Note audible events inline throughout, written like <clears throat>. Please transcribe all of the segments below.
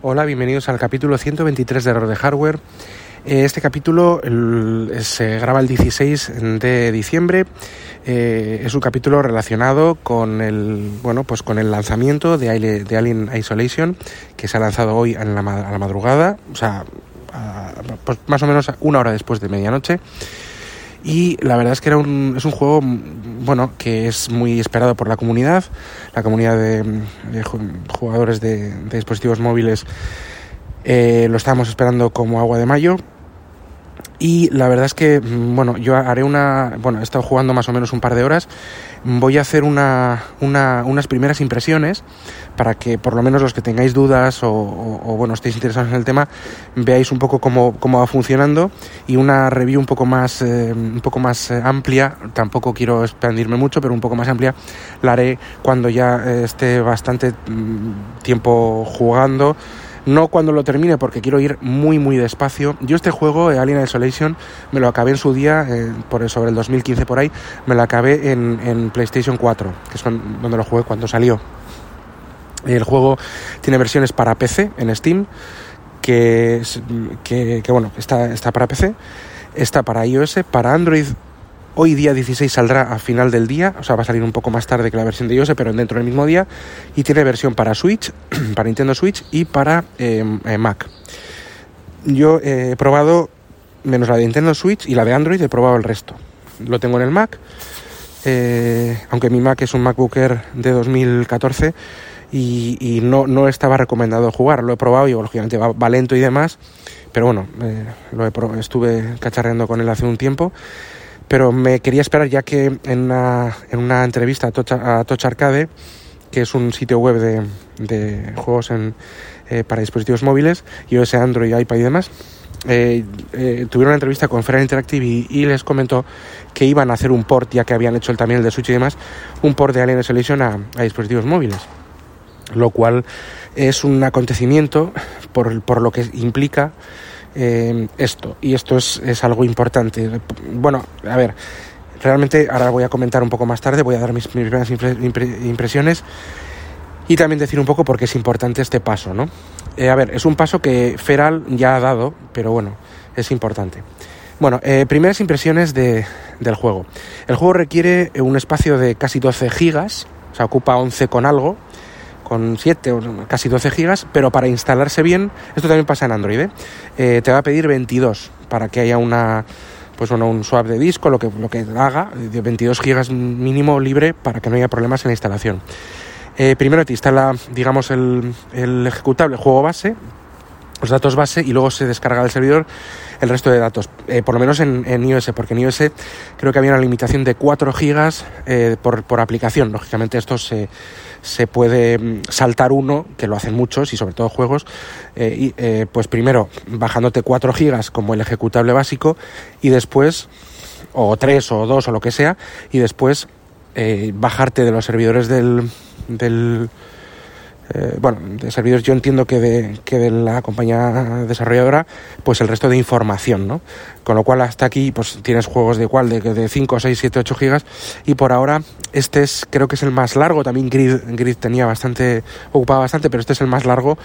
Hola, bienvenidos al capítulo 123 de Error de Hardware. Eh, este capítulo se graba el 16 de diciembre. Eh, es un capítulo relacionado con el bueno pues con el lanzamiento de, Alien Isolation que se ha lanzado hoy a la, madrugada, o sea, pues más o menos una hora después de medianoche. Y la verdad es que era un, es un juego bueno que es muy esperado por la comunidad, la comunidad de, jugadores de, dispositivos móviles eh, lo estábamos esperando como agua de mayo y la verdad es que, mm, bueno, yo haré una. Bueno, he estado jugando más o menos un par de horas. Voy a hacer una, unas primeras impresiones para que por lo menos los que tengáis dudas o, bueno, estéis interesados en el tema, veáis un poco cómo, cómo va funcionando y una review un poco más, eh, un poco más eh, amplia. Tampoco quiero expandirme mucho, pero un poco más amplia la haré cuando ya eh, esté bastante mm, tiempo jugando no cuando lo termine porque quiero ir muy muy despacio. Yo este juego, eh, Alien Isolation, me lo acabé en su día, eh, por sobre el 2015 por ahí, me lo acabé en, PlayStation 4, que es donde lo jugué cuando salió. El juego tiene versiones para PC en Steam, que, que, que bueno, está, está para PC, está para iOS, para Android Hoy día 16 saldrá a final del día, o sea, va a salir un poco más tarde que la versión de iOS, pero dentro del mismo día. Y tiene versión para Switch, <clears throat> para Nintendo Switch y para em, eh, Mac. Yo he probado, menos la de Nintendo Switch y la de Android, he probado el resto. Lo tengo en el Mac, eh, aunque mi Mac es un MacBook Air de 2014 y, no, no, estaba recomendado jugar. Lo he probado y lógicamente va, lento y demás, pero bueno, eh, lo estuve cacharreando con él hace un tiempo pero me quería esperar ya que en una, en una entrevista a Touch, Arcade, que es un sitio web de, de juegos en, eh, para dispositivos móviles, iOS, Android, iPad y demás, eh, eh, tuvieron una entrevista con Feral Interactive y, les comentó que iban a hacer un port, ya que habían hecho también el de Switch y demás, un port de Alien Isolation a, a dispositivos móviles. Lo cual es un acontecimiento por, por lo que implica eh, esto. Y esto es, es, algo importante. Bueno, a ver, realmente ahora voy a comentar un poco más tarde, voy a dar mis, primeras impresiones y también decir un poco por qué es importante este paso, ¿no? Eh, a ver, es un paso que Feral ya ha dado, pero bueno, es importante. Bueno, eh, primeras impresiones de, del juego. El juego requiere un espacio de casi 12 gigas, o sea, ocupa 11 con algo, con 7 o casi 12 gigas, pero para instalarse bien, esto también pasa en Android, ¿eh? Eh, te va a pedir 22 para que haya una pues bueno, un swap de disco, lo que, lo que haga, de 22 gigas mínimo libre para que no haya problemas en la instalación. Eh, primero te instala, digamos, el, el ejecutable juego base, los datos base y luego se descarga del servidor el resto de datos, por lo menos en, en, iOS, porque en iOS creo que había una limitación de 4 gigas por, por, aplicación. Lógicamente esto se, se puede mm, saltar uno, que lo hacen muchos y sobre todo juegos, eh, y, eh, pues primero bajándote 4 gigas como el ejecutable básico y después, o 3 o 2 o lo que sea, y después eh, bajarte de los servidores del, del eh, bueno, de servidores yo entiendo que de, que de la compañía desarrolladora, pues el resto de información, ¿no? Con lo cual hasta aquí pues tienes juegos de igual, de, de 5, 6, 7, 8 gigas y por ahora este es, creo que es el más largo, también Grid, Grid tenía bastante, ocupaba bastante, pero este es el más largo,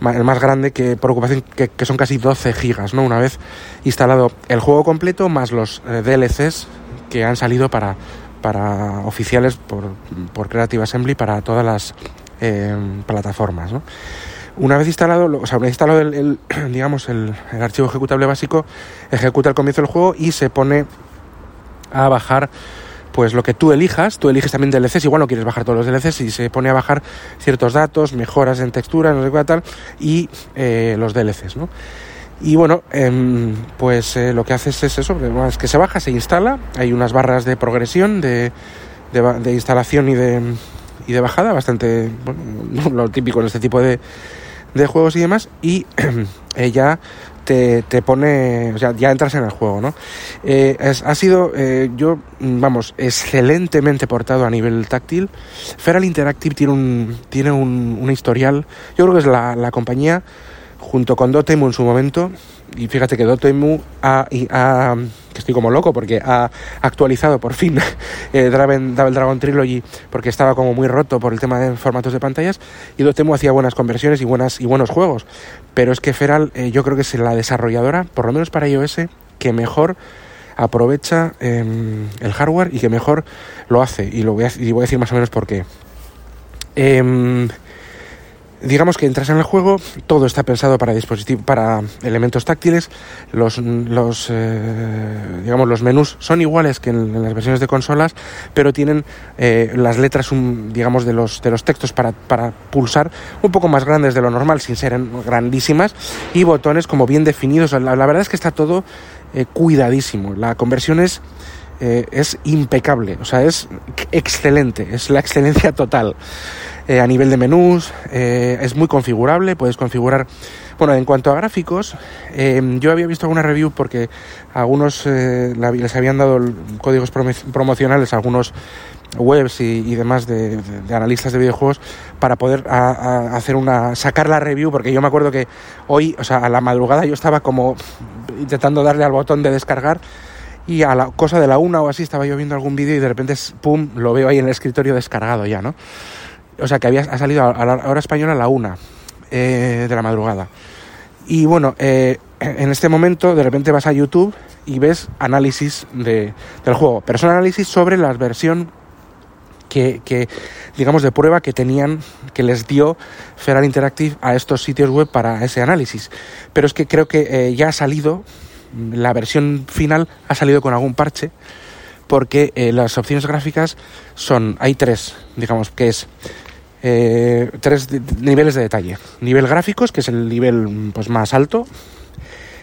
el más grande que por ocupación, que, que son casi 12 gigas, ¿no? Una vez instalado el juego completo más los eh, DLCs que han salido para, para oficiales por, por Creative Assembly para todas las plataformas. Una vez instalado, o sea, una instalado el, <clears throat> digamos, el, archivo ejecutable básico, ejecuta el comienzo del juego y se pone a bajar pues lo que tú elijas, tú eliges también DLCs, igual no quieres bajar todos los DLCs y se pone a bajar ciertos datos, mejoras en textura, no sé qué tal, y eh, los DLCs, ¿no? Y bueno, em, pues eh, lo que haces es eso, es que se baja, se instala, hay unas barras de progresión, de, de instalación y de, de bajada, bastante bueno, <laughs> lo típico en este tipo de, de juegos y demás y <clears throat> ya te, te, pone, o sea, ya entras en el juego, ¿no? Eh, ha sido, eh, yo, vamos, excelentemente portado a nivel táctil. Feral Interactive tiene un, tiene un, un historial, yo creo que es la, la compañía, junto con Dotemu en su momento, y fíjate que Dotemu ha, que estoy como loco porque ha actualizado por fin <laughs> eh, Double Dragon Trilogy porque estaba como muy roto por el tema de formatos de pantallas y Dotemu hacía buenas conversiones y buenas y buenos juegos. Pero es que Feral eh, yo creo que es la desarrolladora por lo menos para iOS que mejor aprovecha eh, el hardware y que mejor lo hace. Y lo voy a, y voy a decir más o menos por qué. Eh, digamos que entras en el juego, todo está pensado para dispositivos, para elementos táctiles, los, los eh, digamos los menús son iguales que en, las versiones de consolas, pero tienen eh, las letras, digamos de los de los textos para, para pulsar un poco más grandes de lo normal, sin ser grandísimas, y botones como bien definidos. La, verdad es que está todo eh, cuidadísimo. La conversión es es impecable, o sea, es excelente, es la excelencia total. Eh, a nivel de menús, eh, es muy configurable, puedes configurar... Bueno, en cuanto a gráficos, eh, yo había visto alguna review porque algunos la, les habían dado códigos promocionales algunos webs y, demás de, analistas de videojuegos para poder a hacer una sacar la review porque yo me acuerdo que hoy o sea a la madrugada yo estaba como intentando darle al botón de descargar y a la cosa de la una o así estaba yo viendo algún vídeo y de repente pum lo veo ahí en el escritorio descargado ya no o sea que había ha salido a la hora española a la una eh, de la madrugada. Y bueno eh, en este momento de repente vas a YouTube y ves análisis de, del juego. Pero son análisis sobre la versión que, que, digamos de prueba que tenían que les dio Feral Interactive a estos sitios web para ese análisis. Pero es que creo que eh, ya ha salido la versión final ha salido con algún parche porque las opciones gráficas son hay tres digamos que es eh, tres niveles de detalle. Nivel gráficos, que es el nivel pues, más alto.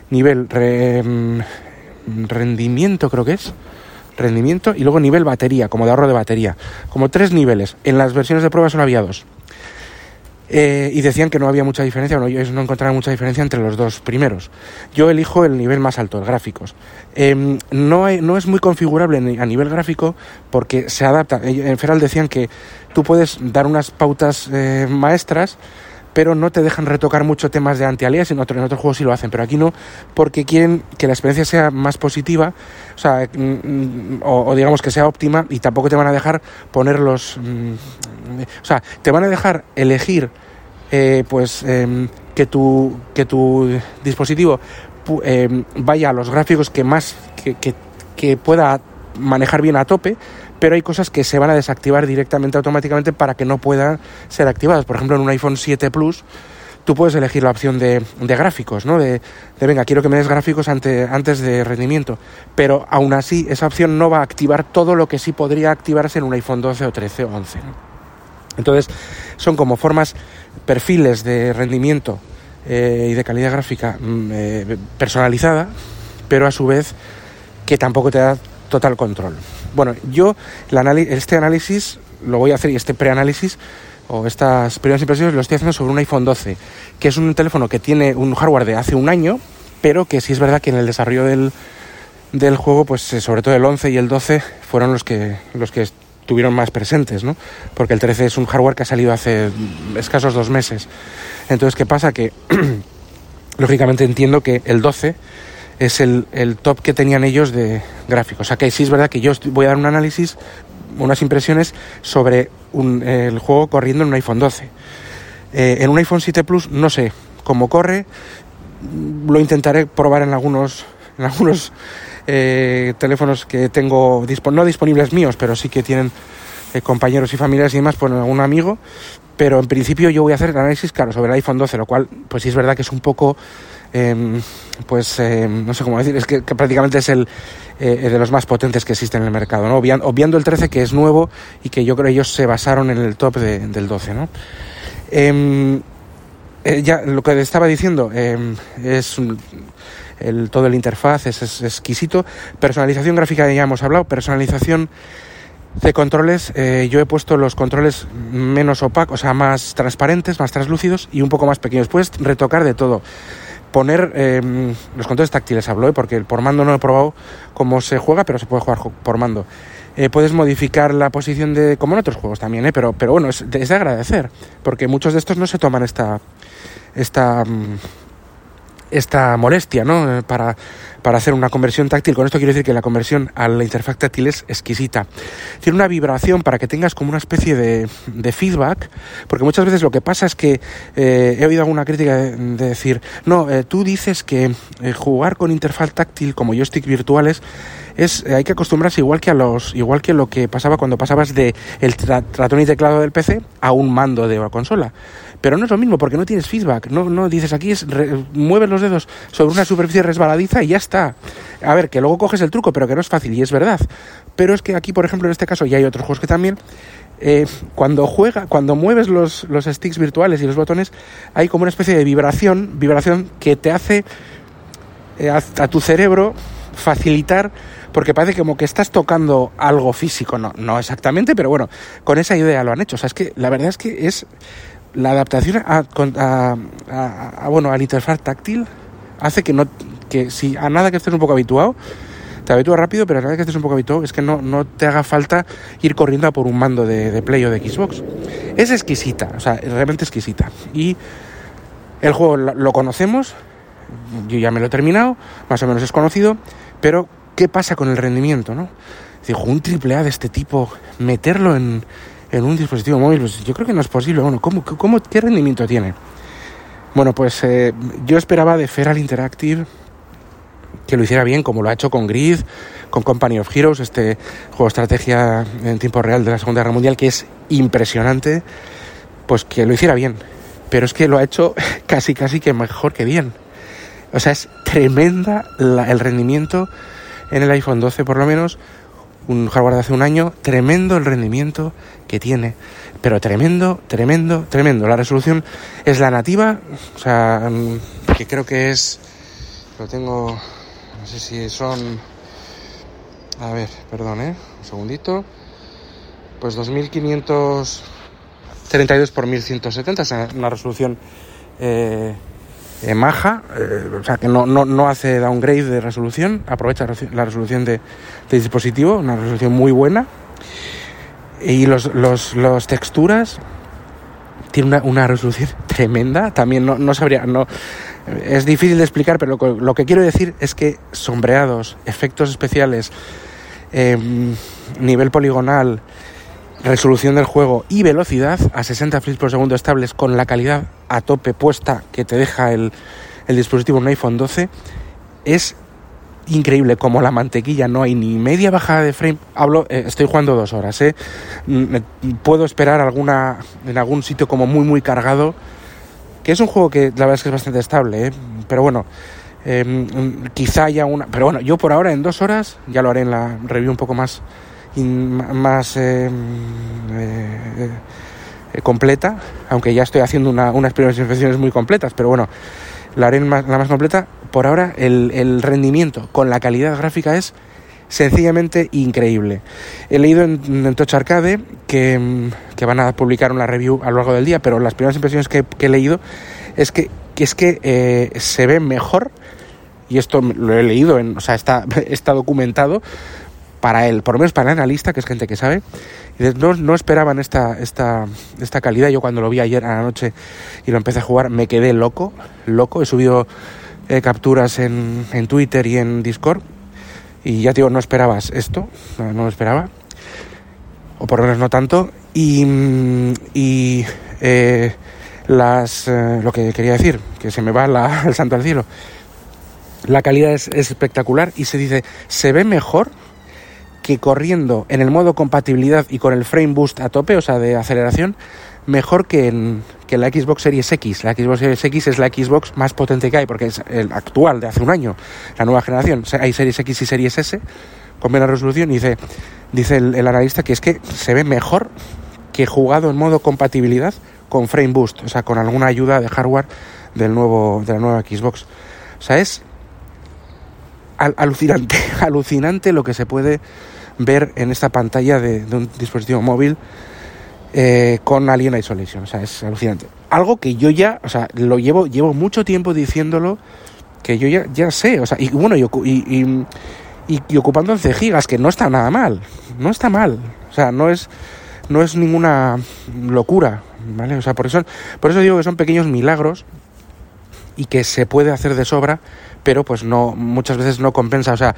Nivel re, rendimiento, creo que es. Rendimiento. Y luego nivel batería, como de ahorro de batería. Como tres niveles. En las versiones de prueba solo había dos. Eh, y decían que no había mucha diferencia, bueno, ellos no encontraron mucha diferencia entre los dos primeros. Yo elijo el nivel más alto, el gráficos. Eh, no, no es muy configurable a nivel gráfico porque se adapta. En Feral decían que tú puedes dar unas pautas eh, maestras, pero no te dejan retocar mucho temas de anti-alias, en, otro, en otros juegos sí lo hacen, pero aquí no, porque quieren que la experiencia sea más positiva, o sea, mm, o, o digamos que sea óptima, y tampoco te van a dejar poner los... Mm, o sea, te van a dejar elegir, eh, pues, eh, que, tu, que tu dispositivo eh, vaya a los gráficos que más, que, que, pueda manejar bien a tope, pero hay cosas que se van a desactivar directamente automáticamente para que no puedan ser activadas. Por ejemplo, en un iPhone 7 Plus tú puedes elegir la opción de, de gráficos, ¿no? De, de, venga, quiero que me des gráficos ante, antes de rendimiento. Pero aún así, esa opción no va a activar todo lo que sí podría activarse en un iPhone 12 o 13 o 11. ¿no? Entonces, son como formas, perfiles de rendimiento eh, y de calidad gráfica eh, personalizada, pero a su vez que tampoco te da total control. Bueno, yo este análisis lo voy a hacer y este preanálisis o estas primeras impresiones lo estoy haciendo sobre un iPhone 12, que es un teléfono que tiene un hardware de hace un año, pero que sí es verdad que en el desarrollo del, del juego, pues sobre todo el 11 y el 12 fueron los que, los que estuvieron más presentes, ¿no? Porque el 13 es un hardware que ha salido hace escasos dos meses. Entonces, ¿qué pasa? Que <clears throat> lógicamente entiendo que el 12 es el, el, top que tenían ellos de gráficos. O sea que sí es verdad que yo voy a dar un análisis, unas impresiones sobre un, el juego corriendo en un iPhone 12. Eh, en un iPhone 7 Plus no sé cómo corre, lo intentaré probar en algunos, en algunos eh, teléfonos que tengo, disp no disponibles míos, pero sí que tienen eh, compañeros y familiares y demás por algún amigo. Pero en principio yo voy a hacer el análisis, claro, sobre el iPhone 12, lo cual, pues sí es verdad que es un poco eh, pues eh, no sé cómo decir, es que, prácticamente es el eh, de los más potentes que existen en el mercado, ¿no? Obviando, obviando, el 13 que es nuevo y que yo creo ellos se basaron en el top de, del 12, ¿no? Em, eh, ya lo que estaba diciendo em, es el, todo el interfaz es, es, exquisito, personalización gráfica ya hemos hablado, personalización de controles, eh, yo he puesto los controles menos opacos, o sea, más transparentes, más translúcidos y un poco más pequeños. Puedes retocar de todo. Poner eh, los controles táctiles, hablo, ¿eh? porque por mando no he probado cómo se juega, pero se puede jugar por mando. Puedes modificar la posición de, como en otros juegos también, ¿eh? pero, pero bueno, es es de agradecer, porque muchos de estos no se toman esta, esta, mm, esta molestia, ¿no? Para, para hacer una conversión táctil. Con esto quiero decir que la conversión a la interfaz táctil es exquisita. Tiene una vibración para que tengas como una especie de, de feedback, porque muchas veces lo que pasa es que eh, he oído alguna crítica de, decir, no, eh, tú dices que eh, jugar con interfaz táctil como joystick virtuales es hay que acostumbrarse igual que a los igual que lo que pasaba cuando pasabas de el ratón y teclado del PC a un mando de una consola pero no es lo mismo porque no tienes feedback, no, no dices aquí es mueves los dedos sobre una superficie resbaladiza y ya está. A ver, que luego coges el truco, pero que no es fácil y es verdad. Pero es que aquí, por ejemplo, en este caso, y hay otros juegos que también, eh, cuando juega, cuando mueves los, los sticks virtuales y los botones, hay como una especie de vibración, vibración que te hace eh, a, tu cerebro facilitar, porque parece como que estás tocando algo físico, no, no exactamente, pero bueno, con esa idea lo han hecho. O sea, es que la verdad es que es la adaptación a, a, bueno, al interfaz táctil hace que no que si a nada que estés un poco habituado te habitúas rápido pero a nada que estés un poco habituado es que no, no te haga falta ir corriendo a por un mando de, Play o de Xbox es exquisita o sea realmente exquisita y el juego lo conocemos yo ya me lo he terminado más o menos es conocido pero qué pasa con el rendimiento no digo un triple A de este tipo meterlo en en un dispositivo móvil, pues yo creo que no es posible. Bueno, ¿cómo, cómo, qué rendimiento tiene? Bueno, pues eh, yo esperaba de Feral Interactive que lo hiciera bien, como lo ha hecho con Grid, con Company of Heroes, este juego de estrategia en tiempo real de la Segunda Guerra Mundial, que es impresionante, pues que lo hiciera bien. Pero es que lo ha hecho <laughs> casi, casi que mejor que bien. O sea, es tremenda el rendimiento en el iPhone 12 por lo menos, un hardware de hace un año, tremendo el rendimiento que tiene, pero tremendo, tremendo, tremendo. La resolución es la nativa, o sea, mm, que creo que es, lo tengo, no sé si son, a ver, perdón, ¿eh? un segundito, pues 2532 por 1170, o sea, una resolución eh, eh, maja, eh, o sea que no, no, no, hace downgrade de resolución, aprovecha la resolución de, de dispositivo, una resolución muy buena. Y los, los, los texturas tiene una, una, resolución <laughs> tremenda. También no, no, sabría, no, es difícil de explicar, pero lo, lo que quiero decir es que sombreados, efectos especiales, eh, nivel poligonal, resolución del juego y velocidad a 60 frames por segundo estables con la calidad a tope puesta que te deja el, el dispositivo un iPhone 12 es increíble como la mantequilla no hay ni media bajada de frame hablo eh, estoy jugando dos horas ¿eh? Mm, puedo esperar alguna en algún sitio como muy muy cargado que es un juego que la verdad es que es bastante estable ¿eh? pero bueno em, quizá haya una pero bueno yo por ahora en dos horas ya lo haré en la review un poco más más eh, eh, eh, completa, aunque ya estoy haciendo una, unas primeras impresiones muy completas, pero bueno, la haré la más completa. Por ahora el, rendimiento con la calidad gráfica es sencillamente increíble. He leído en, en Touch Arcade que, van a publicar una review a lo largo del día, pero las primeras impresiones que, he leído es que, es que se ve mejor y esto lo he leído, en, o sea, está, <laughs> está documentado, para él, por lo menos para el analista, que es gente que sabe, no, no esperaban esta, esta, esta calidad. Yo cuando lo vi ayer a la noche y lo empecé a jugar, me quedé loco, loco. He subido eh, capturas en, en, Twitter y en Discord. Y ya digo, no esperabas esto, no, no lo esperaba. O por lo menos no tanto. Y, y eh, las, eh, lo que quería decir, que se me va la, <laughs> el santo al cielo. La calidad es, es espectacular y se dice, se ve mejor que corriendo en el modo compatibilidad y con el frame boost a tope, o sea, de aceleración, mejor que en, que la Xbox Series X. La Xbox Series X es la Xbox más potente que hay, porque es el actual de hace un año, la nueva generación. Hay Series X y Series S con menos resolución y dice, dice el, analista que es que se ve mejor que jugado en modo compatibilidad con frame boost, o sea, con alguna ayuda de hardware del nuevo, de la nueva Xbox. O sea, es al alucinante, <laughs> alucinante lo que se puede ver en esta pantalla de, un dispositivo móvil eh, con Alien Isolation. O sea, es alucinante. Algo que yo ya, o sea, lo llevo, llevo mucho tiempo diciéndolo, que yo ya, ya sé, o sea, y bueno, y, y, y, ocupando 11 gigas, que no está nada mal, no está mal, o sea, no es, no es ninguna locura, ¿vale? O sea, por eso, por eso digo que son pequeños milagros y que se puede hacer de sobra, pero pues no muchas veces no compensa, o sea,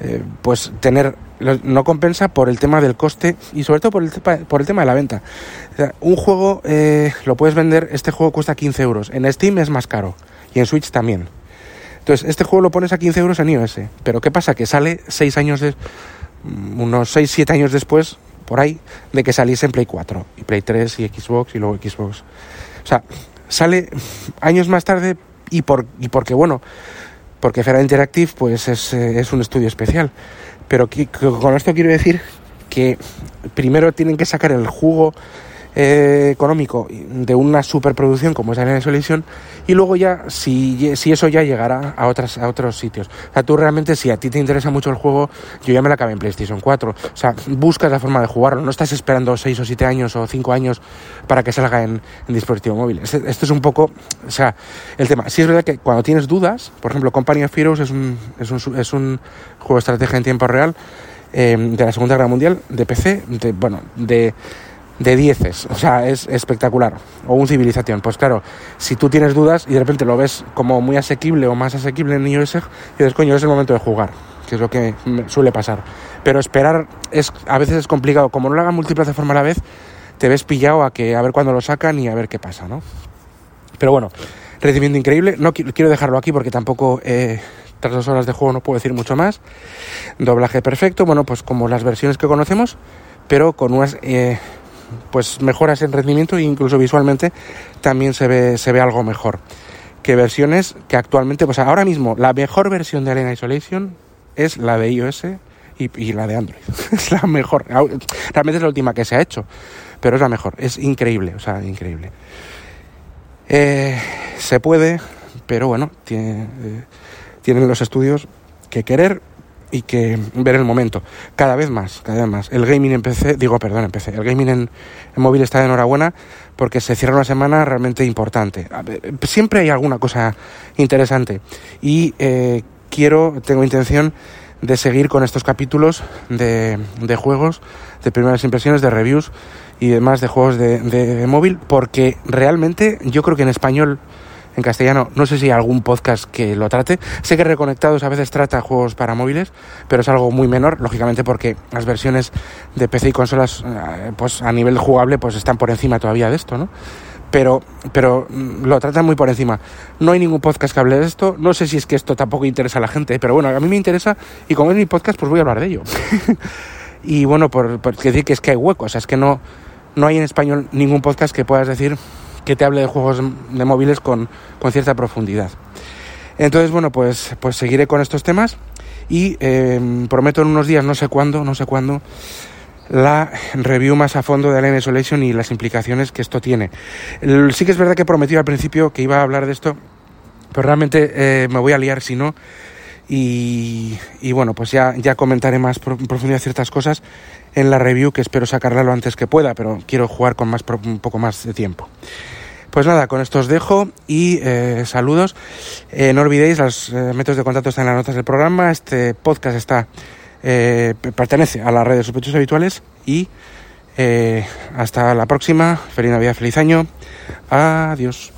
eh, pues tener no compensa por el tema del coste y sobre todo por el, por el tema de la venta. un juego eh, lo puedes vender, este juego cuesta 15 euros, en Steam es más caro y en Switch también. Entonces, este juego lo pones a 15 euros en iOS, pero ¿qué pasa? Que sale 6 años de, unos 6, 7 años después, por ahí, de que saliese en Play 4 y Play 3 y Xbox y luego Xbox. O sea, sale años más tarde y, por, y porque, bueno, porque Fera Interactive pues es, eh, es un estudio especial. Pero con esto quiero decir que primero tienen que sacar el jugo eh, económico de una superproducción como es Alien Isolation y luego ya si, si eso ya llegará a otras a otros sitios. O sea, tú realmente si a ti te interesa mucho el juego, yo ya me la acabé en PlayStation 4. O sea, buscas la forma de jugarlo, no estás esperando 6 o 7 años o 5 años para que salga en, dispositivo móvil. Este, esto es un poco, o sea, el tema. Si es verdad que cuando tienes dudas, por ejemplo, Company of Heroes es un, es un, es un juego de estrategia en tiempo real eh, de la Segunda Guerra Mundial, de PC, de, bueno, de de dieces, o sea, es espectacular. O un civilización. Pues claro, si tú tienes dudas y de repente lo ves como muy asequible o más asequible en iOS, y dices, coño, es el momento de jugar, que es lo que suele pasar. Pero esperar es a veces es complicado. Como no lo hagan multiplataforma a la vez, te ves pillado a que a ver cuándo lo sacan y a ver qué pasa, ¿no? Pero bueno, rendimiento increíble. No quiero dejarlo aquí porque tampoco eh, tras dos horas de juego no puedo decir mucho más. Doblaje perfecto, bueno, pues como las versiones que conocemos, pero con unas eh, pues mejoras en rendimiento e incluso visualmente también se ve, se ve algo mejor que versiones que actualmente, pues ahora mismo la mejor versión de Alien Isolation es la de iOS y, la de Android. <laughs> es la mejor. Realmente es la última que se ha hecho, pero es la mejor. Es increíble, o sea, increíble. Eh, se puede, pero bueno, tiene, eh, tienen los estudios que querer y que ver el momento. Cada vez más, cada vez más. El gaming en PC, digo, perdón, en PC, el gaming en, móvil está de enhorabuena porque se cierra una semana realmente importante. Siempre hay alguna cosa interesante y eh, quiero, tengo intención de seguir con estos capítulos de, de, juegos, de primeras impresiones, de reviews y demás de juegos de, de móvil porque realmente yo creo que en español en castellano. No sé si hay algún podcast que lo trate. Sé que Reconectados a veces trata juegos para móviles, pero es algo muy menor, lógicamente porque las versiones de PC y consolas, eh, pues a nivel jugable, pues están por encima todavía de esto, ¿no? Pero, pero mm, lo tratan muy por encima. No hay ningún podcast que hable de esto. No sé si es que esto tampoco interesa a la gente, pero bueno, a mí me interesa y como es mi podcast, pues voy a hablar de ello. <laughs> y bueno, por, decir que es que hay huecos, es que no, no hay en español ningún podcast que puedas decir que te hable de juegos de móviles con, cierta profundidad. Entonces, bueno, pues, pues seguiré con estos temas y em, prometo en unos días, no sé cuándo, no sé cuándo, la review más a fondo de Alien Isolation y las implicaciones que esto tiene. sí que es verdad que prometí al principio que iba a hablar de esto, pero realmente eh, me voy a liar si no. Y, y, bueno, pues ya, ya comentaré más en profundidad ciertas cosas en la review que espero sacarla lo antes que pueda, pero quiero jugar con más, un poco más de tiempo. Pues nada, con esto os dejo y eh, saludos. Eh, no olvidéis, los eh, métodos de contacto están en las notas del programa. Este podcast está pertenece a las redes sospechosos habituales y hasta la próxima. Feliz Navidad, feliz año. Adiós.